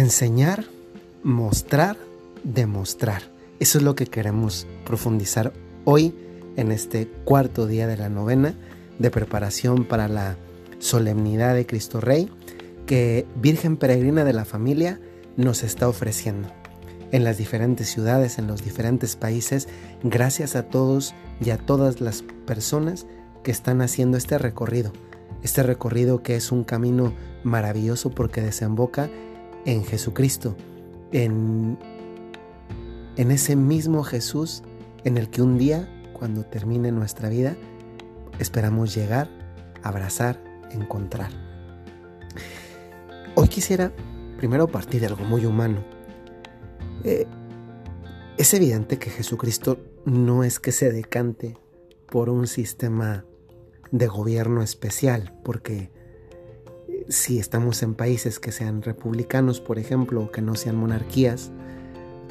Enseñar, mostrar, demostrar. Eso es lo que queremos profundizar hoy en este cuarto día de la novena de preparación para la solemnidad de Cristo Rey que Virgen Peregrina de la Familia nos está ofreciendo en las diferentes ciudades, en los diferentes países, gracias a todos y a todas las personas que están haciendo este recorrido. Este recorrido que es un camino maravilloso porque desemboca en Jesucristo, en, en ese mismo Jesús en el que un día, cuando termine nuestra vida, esperamos llegar, abrazar, encontrar. Hoy quisiera primero partir de algo muy humano. Eh, es evidente que Jesucristo no es que se decante por un sistema de gobierno especial, porque si estamos en países que sean republicanos, por ejemplo, o que no sean monarquías,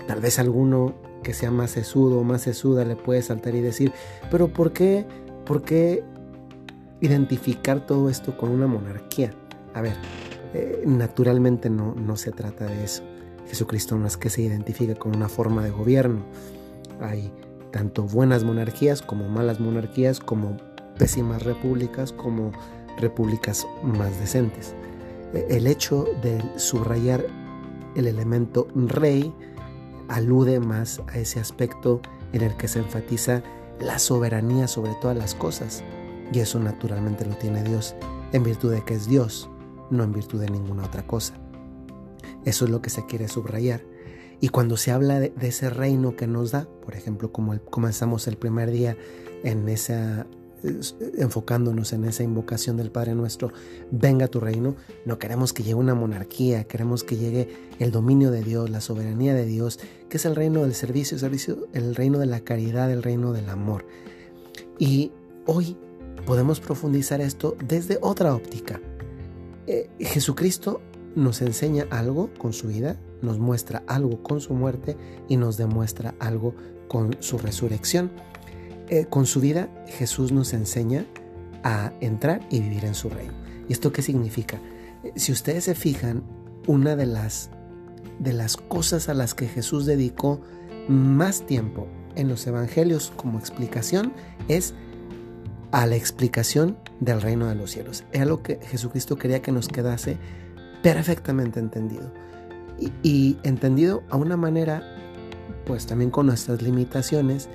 tal vez alguno que sea más sesudo o más sesuda le puede saltar y decir, pero ¿por qué, por qué identificar todo esto con una monarquía? A ver, eh, naturalmente no, no se trata de eso. Jesucristo no es que se identifique con una forma de gobierno. Hay tanto buenas monarquías como malas monarquías, como pésimas repúblicas, como repúblicas más decentes. E, el hecho de subrayar el elemento rey alude más a ese aspecto en el que se enfatiza la soberanía sobre todas las cosas. Y eso naturalmente lo tiene Dios, en virtud de que es Dios, no en virtud de ninguna otra cosa. Eso es lo que se quiere subrayar. Y cuando se habla de, ese reino que nos da, por ejemplo, como comenzamos el primer día en esa enfocándonos en esa invocación del Padre nuestro, venga tu reino, no queremos que llegue una monarquía, queremos que llegue el dominio de Dios, la soberanía de Dios, que es el reino del servicio, el, reino de la caridad, el reino del amor. Y hoy podemos profundizar esto desde otra óptica. Eh, Jesucristo nos enseña algo con su vida, nos muestra algo con su muerte y nos demuestra algo con su resurrección. Eh, con su vida Jesús nos enseña a entrar y vivir en su reino. ¿Y esto qué significa? Eh, si ustedes se fijan, una de las, de las cosas a las que Jesús dedicó más tiempo en los evangelios como explicación es a la explicación del reino de los cielos. Era lo que Jesucristo quería que nos quedase perfectamente entendido. Y, y entendido a una manera, pues también con nuestras limitaciones,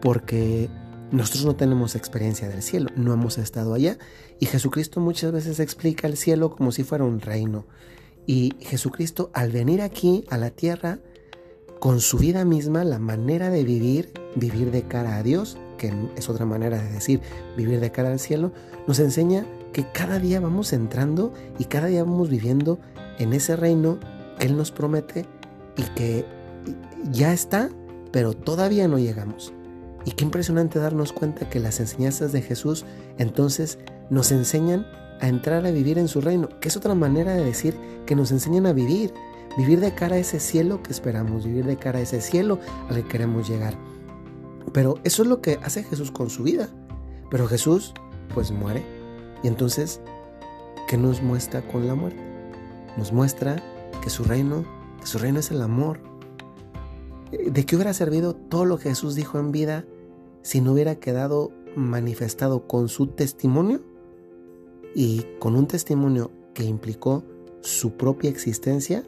porque nosotros no tenemos experiencia del cielo, no hemos estado allá y Jesucristo muchas veces explica el cielo como si fuera un reino. Y Jesucristo al venir aquí a la tierra, con su vida misma, la manera de vivir, vivir de cara a Dios, que es otra manera de decir vivir de cara al cielo, nos enseña que cada día vamos entrando y cada día vamos viviendo en ese reino que Él nos promete y que ya está, pero todavía no llegamos. Y qué impresionante darnos cuenta que las enseñanzas de Jesús entonces nos enseñan a entrar a vivir en su reino, que es otra manera de decir que nos enseñan a vivir, vivir de cara a ese cielo que esperamos, vivir de cara a ese cielo al que queremos llegar. Pero eso es lo que hace Jesús con su vida. Pero Jesús pues muere. Y entonces, ¿qué nos muestra con la muerte? Nos muestra que su reino, que su reino es el amor, ¿De qué hubiera servido todo lo que Jesús dijo en vida si no hubiera quedado manifestado con su testimonio y con un testimonio que implicó su propia existencia,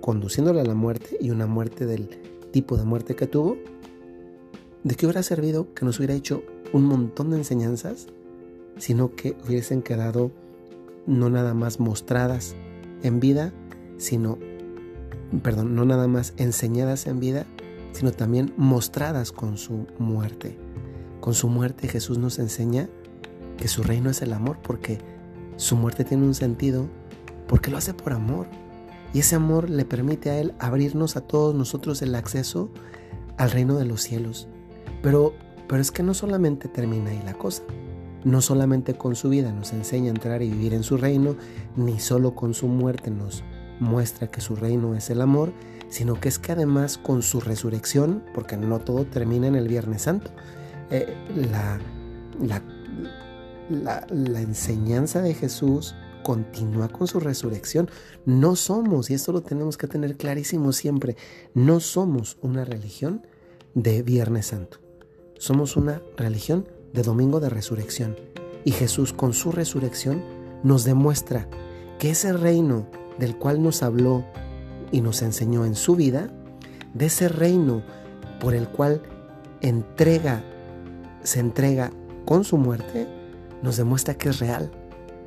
conduciéndole a la muerte y una muerte del tipo de muerte que tuvo? ¿De qué hubiera servido que nos hubiera hecho un montón de enseñanzas, sino que hubiesen quedado no nada más mostradas en vida, sino perdón, no nada más enseñadas en vida, sino también mostradas con su muerte. Con su muerte Jesús nos enseña que su reino es el amor porque su muerte tiene un sentido porque lo hace por amor. Y ese amor le permite a Él abrirnos a todos nosotros el acceso al reino de los cielos. Pero, pero es que no solamente termina ahí la cosa. No solamente con su vida nos enseña a entrar y vivir en su reino, ni solo con su muerte nos muestra que su reino es el amor, sino que es que además con su resurrección, porque no todo termina en el Viernes Santo, eh, la, enseñanza de Jesús continúa con su resurrección. No somos, y esto lo tenemos que tener clarísimo siempre, no somos una religión de Viernes Santo. Somos una religión de Domingo de Resurrección. Y Jesús con su resurrección nos demuestra que ese reino del cual nos habló y nos enseñó en su vida, de ese reino por el cual entrega, se entrega con su muerte, nos demuestra que es real,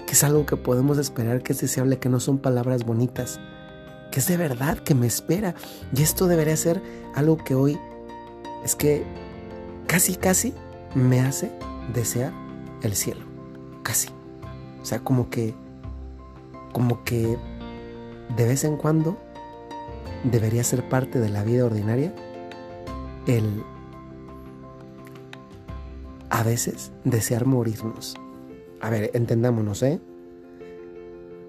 que es algo que podemos esperar, que es deseable, que no son palabras bonitas, que es de verdad, que me espera. Y esto debería ser algo que hoy es que casi, casi me hace desear el cielo. Casi. O sea, como que, como que de vez en cuando debería ser parte de la vida ordinaria el a veces desear morirnos. A ver, entendámonos, ¿eh?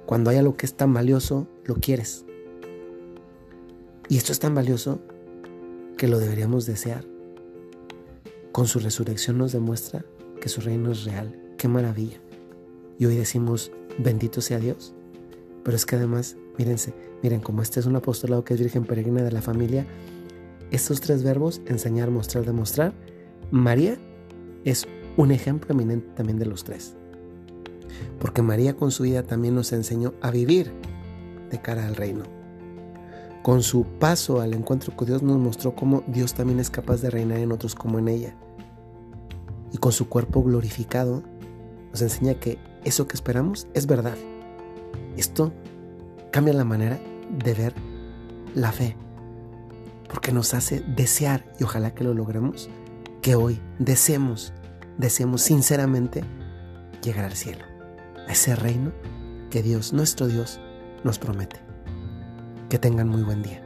Cuando hay algo que es tan valioso, lo quieres. Y esto es tan valioso que lo deberíamos desear. Con su resurrección nos demuestra que su reino es real. ¡Qué maravilla! Y hoy decimos, bendito sea Dios. Pero es que además, mírense, miren, como este es un apostolado que es Virgen Peregrina de la familia, estos tres verbos, enseñar, mostrar, demostrar, María es un ejemplo eminente también de los tres. Porque María con su vida también nos enseñó a vivir de cara al reino. Con su paso al encuentro con Dios nos mostró cómo Dios también es capaz de reinar en otros como en ella. Y con su cuerpo glorificado nos enseña que eso que esperamos es verdad. Esto cambia la manera de ver la fe, porque nos hace desear, y ojalá que lo logremos, que hoy deseemos, deseemos sinceramente llegar al cielo, a ese reino que Dios, nuestro Dios, nos promete. Que tengan muy buen día.